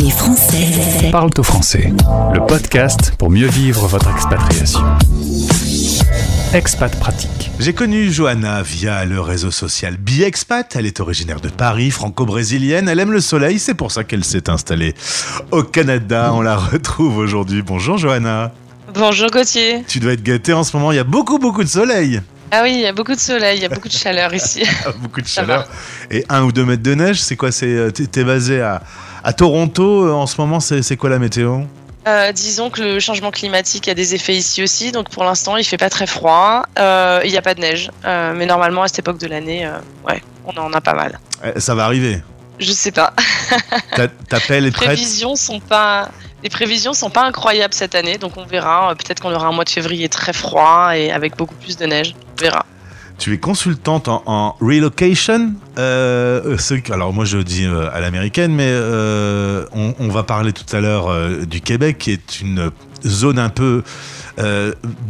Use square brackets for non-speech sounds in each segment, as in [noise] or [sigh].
Les Français Parle au français, le podcast pour mieux vivre votre expatriation. Expat pratique. J'ai connu Johanna via le réseau social BiExpat. Elle est originaire de Paris, franco-brésilienne. Elle aime le soleil, c'est pour ça qu'elle s'est installée au Canada. On la retrouve aujourd'hui. Bonjour Johanna. Bonjour Gauthier. Tu dois être gâtée en ce moment, il y a beaucoup beaucoup de soleil. Ah oui, il y a beaucoup de soleil, il y a beaucoup de chaleur ici. [laughs] beaucoup de chaleur. Et un ou deux mètres de neige, c'est quoi? C'est euh, T'es t'es basé à, à Toronto euh, en ce moment, c'est quoi la météo? Euh, disons que le changement climatique a des effets ici aussi, donc pour l'instant il fait pas très froid, Euh, il n'y a pas de neige, Euh, mais normalement à cette époque de l'année, ouais, on en a pas mal. Eh, Ça va arriver. Je sais pas, Ta- Ta pelle est les prévisions sont pas, les prévisions sont pas incroyables cette année, donc on verra. Peut-être qu'on aura un mois de février très froid et avec beaucoup plus de neige, on verra. Tu es consultante en, relocation. Euh, euh, alors moi je dis euh, à l'américaine, mais on, va parler tout à l'heure du Québec, qui est une zone un peu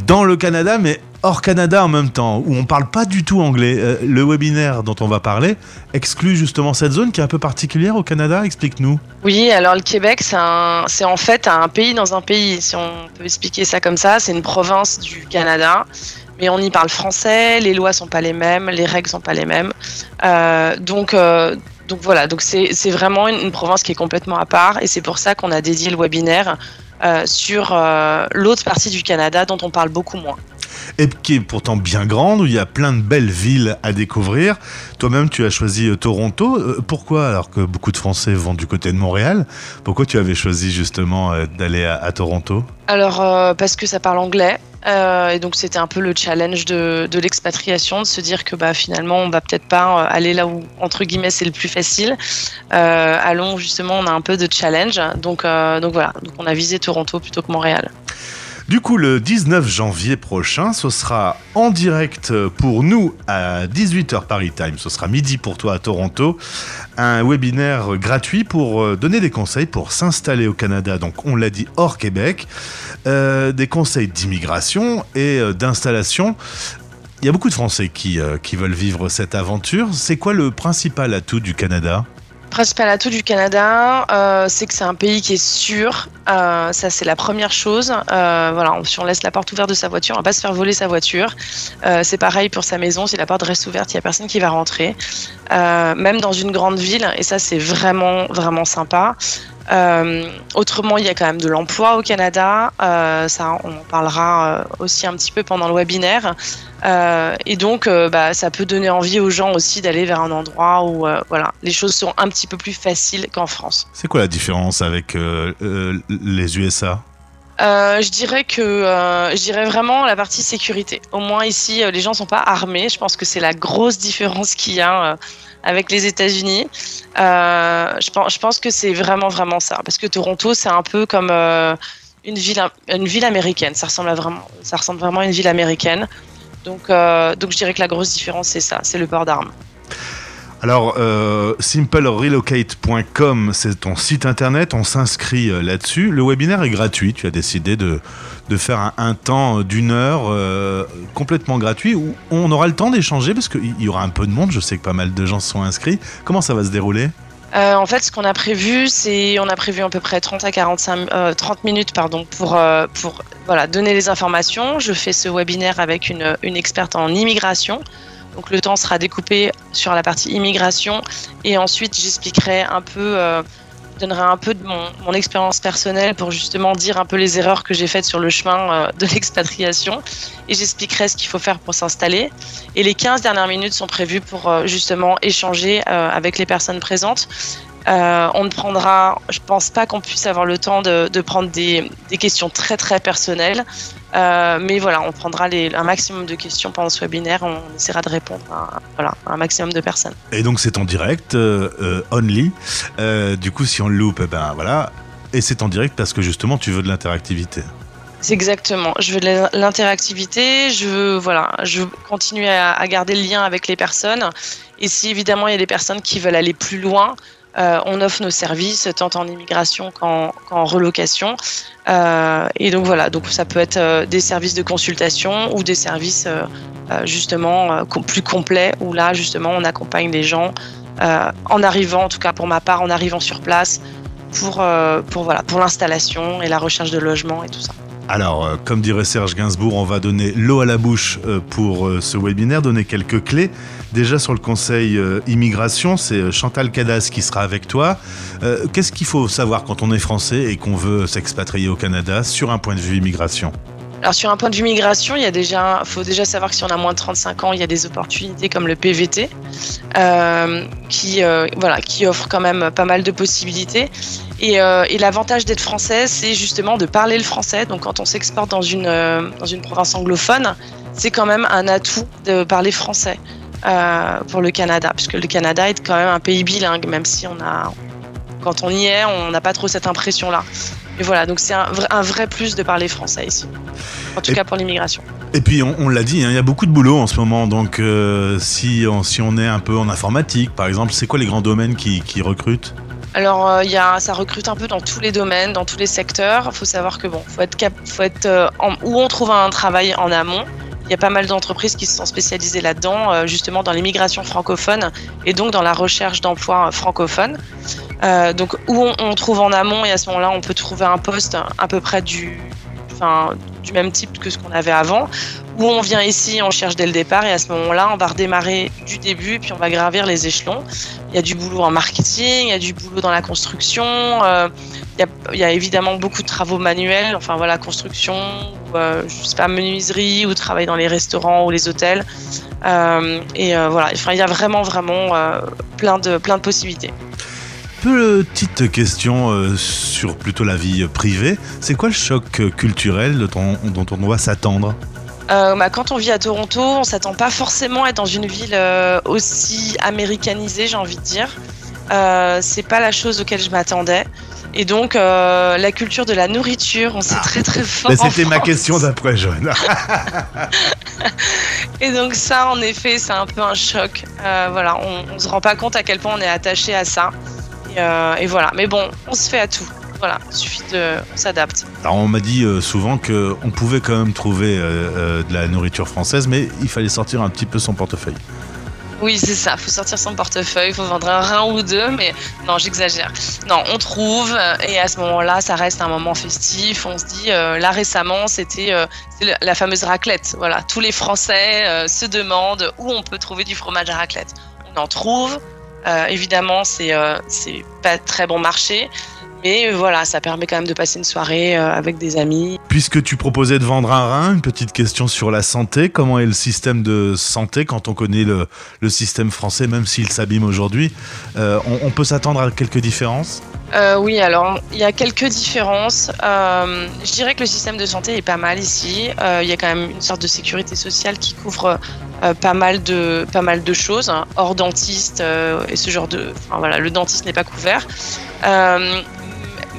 dans le Canada, mais hors Canada en même temps, où on parle pas du tout anglais. Le webinaire dont on va parler exclut justement cette zone qui est un peu particulière au Canada. Explique-nous. Oui, alors le Québec, c'est en fait un pays dans un pays, si on peut expliquer ça comme ça. C'est une province du Canada, mais on y parle français, les lois sont pas les mêmes, les règles sont pas les mêmes. Euh, donc, euh, donc voilà, donc c'est vraiment une, une province qui est complètement à part, et c'est pour ça qu'on a dédié le webinaire euh, sur euh, l'autre partie du Canada dont on parle beaucoup moins. Et qui est pourtant bien grande, où il y a plein de belles villes à découvrir. Toi-même, tu as choisi euh, Toronto. Euh, pourquoi, alors que beaucoup de Français vont du côté de Montréal, pourquoi tu avais choisi justement euh, d'aller à, Toronto? Alors, parce que ça parle anglais. et donc, c'était un peu le challenge de, l'expatriation, de se dire que bah, finalement, on va peut-être pas aller là où, entre guillemets, c'est le plus facile. Allons, justement, on a un peu de challenge. Donc, donc voilà, donc, on a visé Toronto plutôt que Montréal. Du coup, le 19 janvier prochain, ce sera en direct pour nous à 18h Paris Time. Ce sera midi pour toi à Toronto. Un webinaire gratuit pour euh, donner des conseils pour s'installer au Canada. Donc, on l'a dit, hors Québec. Euh, des conseils d'immigration et euh, d'installation. Il y a beaucoup de Français qui, qui veulent vivre cette aventure. C'est quoi le principal atout du Canada? Principal atout du Canada, euh, c'est que c'est un pays qui est sûr. Euh, ça, c'est la première chose. Euh, voilà, si on laisse la porte ouverte de sa voiture, on va pas se faire voler sa voiture. C'est pareil pour sa maison. Si la porte reste ouverte, il y a personne qui va rentrer. Même dans une grande ville, et ça, c'est vraiment, vraiment sympa. Euh, autrement, il y a quand même de l'emploi au Canada. Euh, ça, on en parlera euh, aussi un petit peu pendant le webinaire. Euh, et donc, bah, ça peut donner envie aux gens aussi d'aller vers un endroit où voilà, les choses sont un petit peu plus faciles qu'en France. C'est quoi la différence avec les USA Euh, je dirais que euh, je dirais vraiment la partie sécurité. Au moins ici, euh, les gens sont pas armés. Je pense que c'est la grosse différence qu'il y a avec les États-Unis. Euh, je pense, que c'est vraiment vraiment ça, parce que Toronto, c'est un peu comme euh, une ville une ville américaine. Ça ressemble vraiment, ça ressemble vraiment à une ville américaine. Donc euh, donc je dirais que la grosse différence c'est ça, c'est le port d'armes. Alors, euh, simplerelocate.com, c'est ton site internet, on s'inscrit euh, là-dessus. Le webinaire est gratuit, tu as décidé de, de faire un, temps d'une heure euh, complètement gratuit où on aura le temps d'échanger parce qu'il y aura un peu de monde, je sais que pas mal de gens se sont inscrits. Comment ça va se dérouler? Euh, en fait, ce qu'on a prévu, c'est on a prévu à peu près 30 à 45 euh, 30 minutes pardon pour euh, pour voilà donner les informations. Je fais ce webinaire avec une, une experte en immigration. Donc le temps sera découpé sur la partie immigration et ensuite j'expliquerai un peu euh, donnerai un peu de mon, expérience personnelle pour justement dire un peu les erreurs que j'ai faites sur le chemin euh, de [laughs] l'expatriation et j'expliquerai ce qu'il faut faire pour s'installer. Et les 15 dernières minutes sont prévues pour euh, justement échanger avec les personnes présentes. Euh, on ne prendra, je pense pas qu'on puisse avoir le temps de, de prendre des, des questions très très personnelles, Euh, mais voilà, on prendra les, un maximum de questions pendant ce webinaire, on essaiera de répondre à, voilà, à un maximum de personnes. Et donc c'est en direct, euh, only. Du coup, si on le loupe, eh ben voilà. Et c'est en direct parce que justement, tu veux de l'interactivité. C'est exactement. Je veux l'interactivité. Je veux, voilà, je veux continuer à, à garder le lien avec les personnes. Et si évidemment il y a des personnes qui veulent aller plus loin, euh, on offre nos services tant en immigration qu'en relocation. Euh, et donc voilà, donc ça peut être euh, des services de consultation ou des services justement plus complets où là justement on accompagne les gens en arrivant, en tout cas pour ma part, en arrivant sur place pour, pour, voilà, pour l'installation et la recherche de logement et tout ça. Alors, comme dirait Serge Gainsbourg, on va donner l'eau à la bouche pour ce webinaire, donner quelques clés. Déjà sur le conseil immigration, c'est Chantal Cadas qui sera avec toi. Qu'est-ce qu'il faut savoir quand on est français et qu'on veut s'expatrier au Canada sur un point de vue immigration? Alors sur un point de vue migration, il y a déjà, faut déjà savoir que si on a moins de 35 ans, il y a des opportunités comme le PVT, euh, qui euh, voilà, qui offre quand même pas mal de possibilités. Et, euh, et l'avantage d'être français, c'est justement de parler le français. Donc quand on s'exporte dans une dans une province anglophone, c'est quand même un atout de parler français pour le Canada, puisque le Canada est quand même un pays bilingue, même si on a quand on y est, on n'a pas trop cette impression-là. Et voilà, donc c'est un, un, vrai plus de parler français ici. En tout cas pour l'immigration. Et puis on, l'a dit, hein, il y a beaucoup de boulot en ce moment. Donc euh, si, on, si on est un peu en informatique, par exemple, c'est quoi les grands domaines qui, qui recrutent? Alors, euh, y a, ça recrute un peu dans tous les domaines, dans tous les secteurs. Il faut savoir que bon, faut être, cap, faut être euh, où on trouve un travail en amont. Il y a pas mal d'entreprises qui se sont spécialisées là-dedans, euh, justement dans l'immigration francophone et donc dans la recherche d'emplois francophones. Euh, donc où on, on, trouve en amont et à ce moment-là, on peut trouver un poste à peu près du, enfin, du même type que ce qu'on avait avant, où on vient ici, on cherche dès le départ et à ce moment-là, on va redémarrer du début puis on va gravir les échelons. Il y a du boulot en marketing, il y a du boulot dans la construction, euh, il, y a, évidemment beaucoup de travaux manuels, enfin voilà, construction, ou, euh, sais pas, menuiserie ou travail dans les restaurants ou les hôtels. Euh, et euh, voilà, enfin, il y a vraiment, vraiment plein, de, plein de possibilités. Petite question sur plutôt la vie privée. C'est quoi le choc culturel dont on doit s'attendre? Euh, bah, quand on vit à Toronto, on s'attend pas forcément à être dans une ville euh, aussi américanisée, j'ai envie de dire. Euh, c'est pas la chose auquel je m'attendais. Et donc, euh, la culture de la nourriture, on sait ah. très très fort. C'était ma question d'après, Joanne. [laughs] et donc, ça, en effet, c'est un peu un choc. Voilà, on, on se rend pas compte à quel point on est attaché à ça. Et, et, voilà. Mais bon, on se fait à tout. Voilà, il suffit de. On s'adapte. Alors, on m'a dit euh, souvent qu'on pouvait quand même trouver euh, de la nourriture française, mais il fallait sortir un petit peu son portefeuille. Oui, c'est ça. Il faut sortir son portefeuille, il faut vendre un rein ou deux, mais non, j'exagère. Non, on trouve, et à ce moment-là, ça reste un moment festif. On se dit, euh, là récemment, c'était euh, la fameuse raclette. Voilà, tous les Français euh, se demandent où on peut trouver du fromage à raclette. On en trouve. Évidemment, c'est c'est pas très bon marché. Mais voilà, ça permet quand même de passer une soirée euh, avec des amis. Puisque tu proposais de vendre un rein, une petite question sur la santé. Comment est le système de santé quand on connaît le, système français, même s'il s'abîme aujourd'hui? Euh, on, peut s'attendre à quelques différences? Euh, Oui, alors il y a quelques différences. Euh, je dirais que le système de santé est pas mal ici. Euh, il y a quand même une sorte de sécurité sociale qui couvre pas mal de pas mal de choses, hein, hors dentiste et ce genre de. Enfin, voilà, le dentiste n'est pas couvert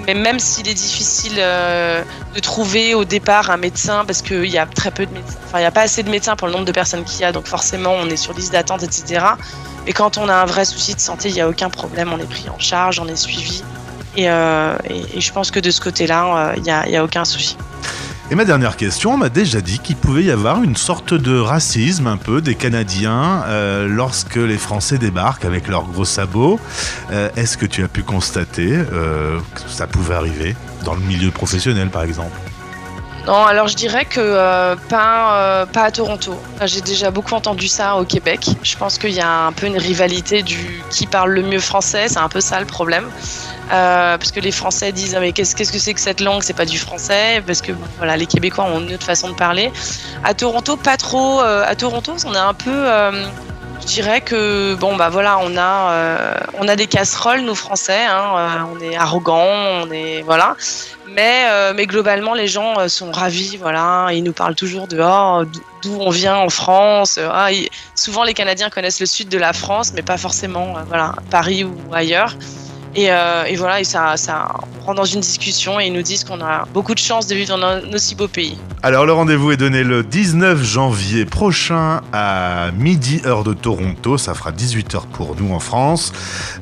mais même s'il est difficile de trouver au départ un médecin parce qu'il y a très peu de médecins, enfin il n'y a pas assez de médecins pour le nombre de personnes qu'il y a, donc forcément on est sur liste d'attente, etc. Mais quand on a un vrai souci de santé, il n'y a aucun problème, on est pris en charge, on est suivi. Et, euh, et, je pense que de ce côté-là, il euh, n'y a, a, aucun souci. Et ma dernière question, on m'a déjà dit qu'il pouvait y avoir une sorte de racisme un peu des Canadiens euh, lorsque les Français débarquent avec leurs gros sabots. Est-ce que tu as pu constater que ça pouvait arriver dans le milieu professionnel par exemple? Non, alors je dirais que euh, pas, euh, pas à Toronto. J'ai déjà beaucoup entendu ça au Québec. Je pense qu'il y a un peu une rivalité du qui parle le mieux français. C'est un peu ça le problème. Euh, parce que les Français disent ah, mais qu'est-ce que c'est que cette langue? C'est pas du français. Parce que voilà, les Québécois ont une autre façon de parler. À Toronto, pas trop. À Toronto, on est un peu je dirais que bon bah voilà on a euh, on a des casseroles nous français hein, euh, on est arrogants on est voilà. Mais euh, mais globalement les gens sont ravis voilà. Ils nous parlent toujours de oh, d'où on vient en France ah, souvent les Canadiens connaissent le sud de la France mais pas forcément voilà Paris ou ailleurs et, euh, et, voilà, et ça, ça on rentre dans une discussion et ils nous disent qu'on a beaucoup de chance de vivre dans un aussi beau pays. Alors le rendez-vous est donné le 19 janvier prochain à midi heure de Toronto, ça fera 18h pour nous en France.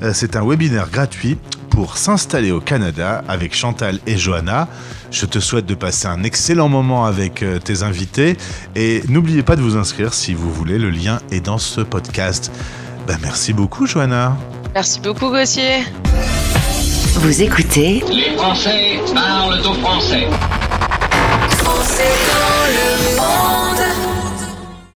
Euh, c'est un webinaire gratuit pour s'installer au Canada avec Chantal et Johanna. Je te souhaite de passer un excellent moment avec euh, tes invités et n'oubliez pas de vous inscrire si vous voulez, le lien est dans ce podcast. Ben, merci beaucoup Johanna. Merci beaucoup Gauthier. Vous écoutez Les Français parlent aux Français. Français dans le monde.